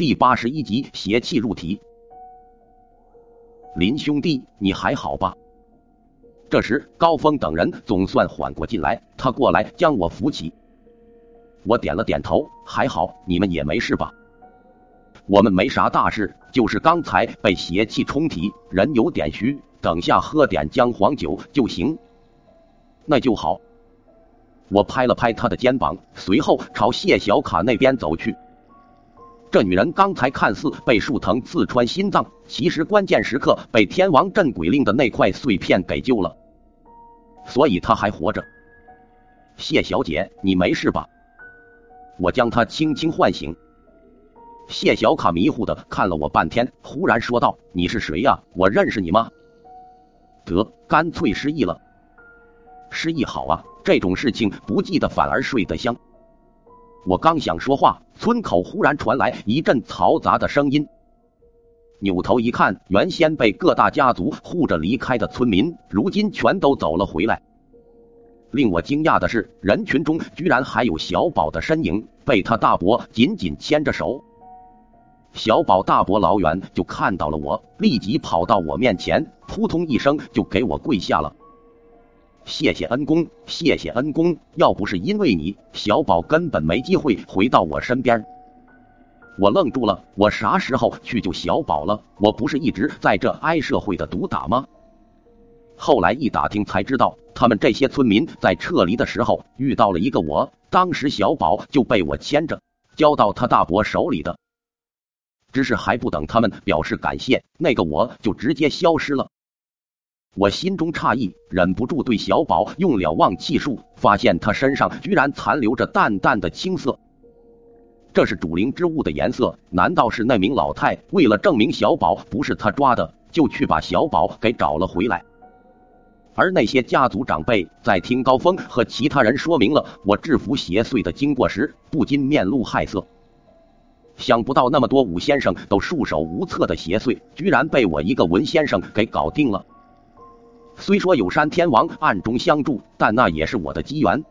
第八十一集邪气入体。林兄弟，你还好吧？这时，高峰等人总算缓过劲来，他过来将我扶起。我点了点头，还好，你们也没事吧？我们没啥大事，就是刚才被邪气冲体，人有点虚，等下喝点姜黄酒就行。那就好。我拍了拍他的肩膀，随后朝谢小卡那边走去。这女人刚才看似被树藤刺穿心脏，其实关键时刻被天王镇鬼令的那块碎片给救了，所以她还活着。谢小姐，你没事吧？我将她轻轻唤醒。谢小卡迷糊的看了我半天，忽然说道：“你是谁呀？我认识你吗？”得，干脆失忆了。失忆好啊，这种事情不记得反而睡得香。我刚想说话，村口忽然传来一阵嘈杂的声音。扭头一看，原先被各大家族护着离开的村民，如今全都走了回来。令我惊讶的是，人群中居然还有小宝的身影，被他大伯紧紧牵着手。小宝大伯老远就看到了我，立即跑到我面前，扑通一声就给我跪下了。谢谢恩公，谢谢恩公！要不是因为你，小宝根本没机会回到我身边。我愣住了，我啥时候去救小宝了？我不是一直在这挨社会的毒打吗？后来一打听才知道，他们这些村民在撤离的时候遇到了一个我，当时小宝就被我牵着交到他大伯手里的。只是还不等他们表示感谢，那个我就直接消失了。我心中诧异，忍不住对小宝用了望气术，发现他身上居然残留着淡淡的青色，这是主灵之物的颜色。难道是那名老太为了证明小宝不是他抓的，就去把小宝给找了回来？而那些家族长辈在听高峰和其他人说明了我制服邪祟的经过时，不禁面露骇色。想不到那么多武先生都束手无策的邪祟，居然被我一个文先生给搞定了。虽说有山天王暗中相助，但那也是我的机缘。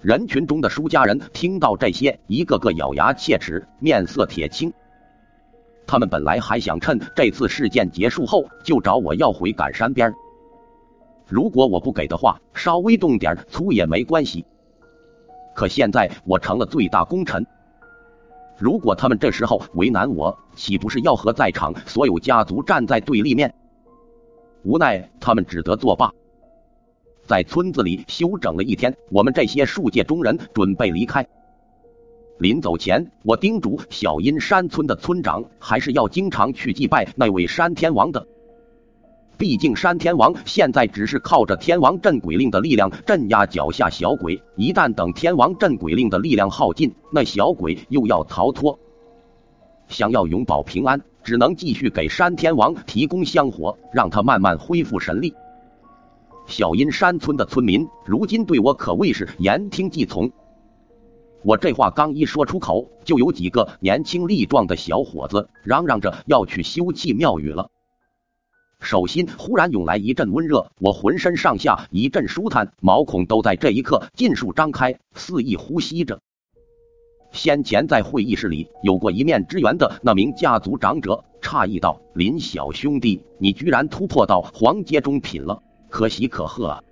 人群中的舒家人听到这些，一个个咬牙切齿，面色铁青。他们本来还想趁这次事件结束后就找我要回赶山边，如果我不给的话，稍微动点粗也没关系。可现在我成了最大功臣，如果他们这时候为难我，岂不是要和在场所有家族站在对立面？无奈，他们只得作罢。在村子里休整了一天，我们这些树界中人准备离开。临走前，我叮嘱小阴山村的村长，还是要经常去祭拜那位山天王的。毕竟山天王现在只是靠着天王镇鬼令的力量镇压脚下小鬼，一旦等天王镇鬼令的力量耗尽，那小鬼又要逃脱。想要永保平安。只能继续给山天王提供香火，让他慢慢恢复神力。小阴山村的村民如今对我可谓是言听计从。我这话刚一说出口，就有几个年轻力壮的小伙子嚷嚷着要去修葺庙宇了。手心忽然涌来一阵温热，我浑身上下一阵舒坦，毛孔都在这一刻尽数张开，肆意呼吸着。先前在会议室里有过一面之缘的那名家族长者诧异道：“林小兄弟，你居然突破到黄阶中品了，可喜可贺啊！”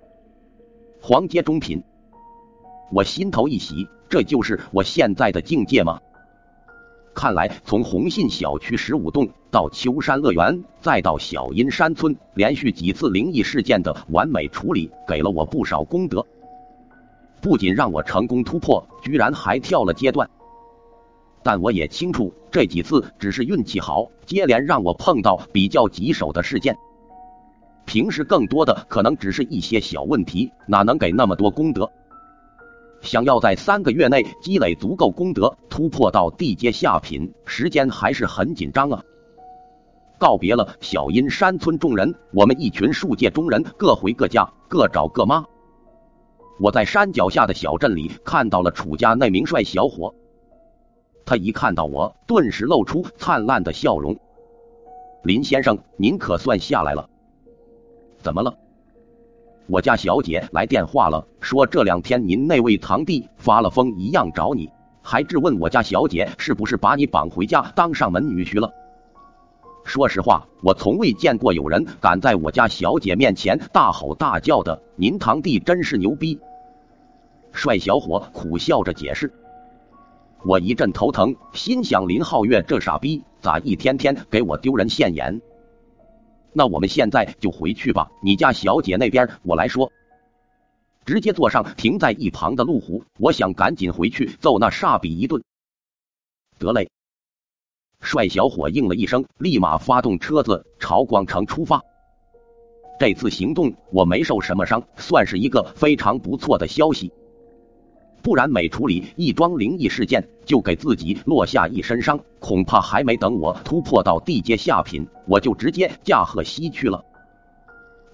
黄阶中品，我心头一喜，这就是我现在的境界吗？看来从红信小区十五栋到秋山乐园，再到小阴山村，连续几次灵异事件的完美处理，给了我不少功德。不仅让我成功突破，居然还跳了阶段。但我也清楚，这几次只是运气好，接连让我碰到比较棘手的事件。平时更多的可能只是一些小问题，哪能给那么多功德？想要在三个月内积累足够功德，突破到地阶下品，时间还是很紧张啊！告别了小阴山村众人，我们一群树界中人各回各家，各找各妈。我在山脚下的小镇里看到了楚家那名帅小伙，他一看到我，顿时露出灿烂的笑容。林先生，您可算下来了。怎么了？我家小姐来电话了，说这两天您那位堂弟发了疯一样找你，还质问我家小姐是不是把你绑回家当上门女婿了。说实话，我从未见过有人敢在我家小姐面前大吼大叫的。您堂弟真是牛逼！帅小伙苦笑着解释。我一阵头疼，心想林皓月这傻逼咋一天天给我丢人现眼？那我们现在就回去吧，你家小姐那边我来说。直接坐上停在一旁的路虎，我想赶紧回去揍那傻逼一顿。得嘞。帅小伙应了一声，立马发动车子朝广城出发。这次行动我没受什么伤，算是一个非常不错的消息。不然每处理一桩灵异事件，就给自己落下一身伤，恐怕还没等我突破到地阶下品，我就直接驾鹤西去了。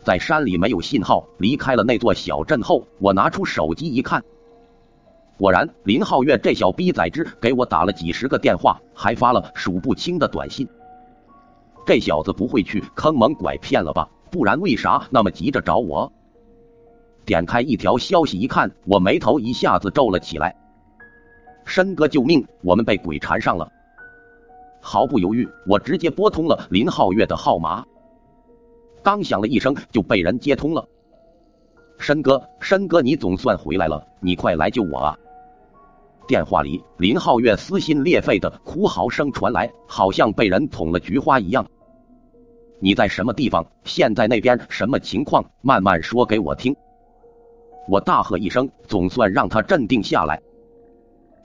在山里没有信号，离开了那座小镇后，我拿出手机一看。果然，林浩月这小逼崽子给我打了几十个电话，还发了数不清的短信。这小子不会去坑蒙拐骗了吧？不然为啥那么急着找我？点开一条消息一看，我眉头一下子皱了起来。申哥救命！我们被鬼缠上了！毫不犹豫，我直接拨通了林浩月的号码。刚响了一声，就被人接通了。申哥，申哥，你总算回来了，你快来救我啊！电话里，林浩月撕心裂肺的哭嚎声传来，好像被人捅了菊花一样。你在什么地方？现在那边什么情况？慢慢说给我听。我大喝一声，总算让他镇定下来。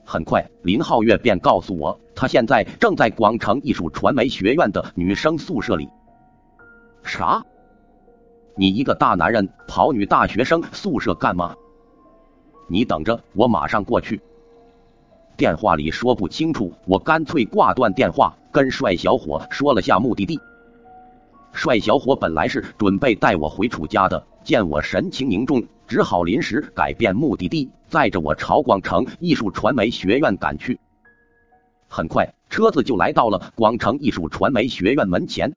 很快，林浩月便告诉我，他现在正在广城艺术传媒学院的女生宿舍里。啥？你一个大男人跑女大学生宿舍干嘛？你等着，我马上过去。电话里说不清楚，我干脆挂断电话，跟帅小伙说了下目的地。帅小伙本来是准备带我回楚家的，见我神情凝重，只好临时改变目的地，载着我朝广城艺术传媒学院赶去。很快，车子就来到了广城艺术传媒学院门前。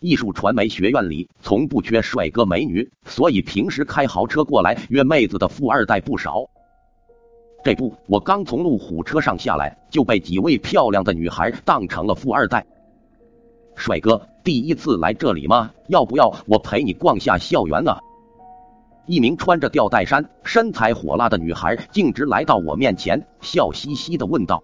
艺术传媒学院里从不缺帅哥美女，所以平时开豪车过来约妹子的富二代不少。这不，我刚从路虎车上下来，就被几位漂亮的女孩当成了富二代。帅哥，第一次来这里吗？要不要我陪你逛下校园啊？一名穿着吊带衫、身材火辣的女孩径直来到我面前，笑嘻嘻的问道。